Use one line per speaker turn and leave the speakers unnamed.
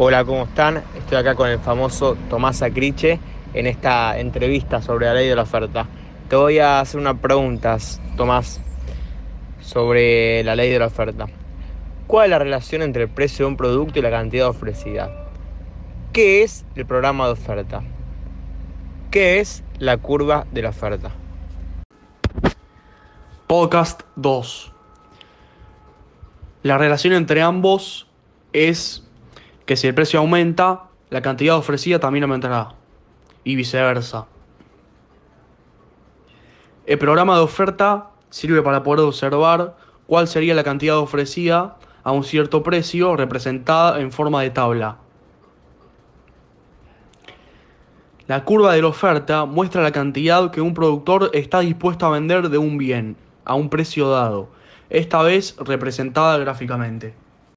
Hola, ¿cómo están? Estoy acá con el famoso Tomás Acriche en esta entrevista sobre la ley de la oferta. Te voy a hacer unas preguntas, Tomás, sobre la ley de la oferta. ¿Cuál es la relación entre el precio de un producto y la cantidad ofrecida? ¿Qué es el programa de oferta? ¿Qué es la curva de la oferta?
Podcast 2. La relación entre ambos es que si el precio aumenta, la cantidad ofrecida también aumentará y viceversa. El programa de oferta sirve para poder observar cuál sería la cantidad ofrecida a un cierto precio representada en forma de tabla. La curva de la oferta muestra la cantidad que un productor está dispuesto a vender de un bien a un precio dado, esta vez representada gráficamente.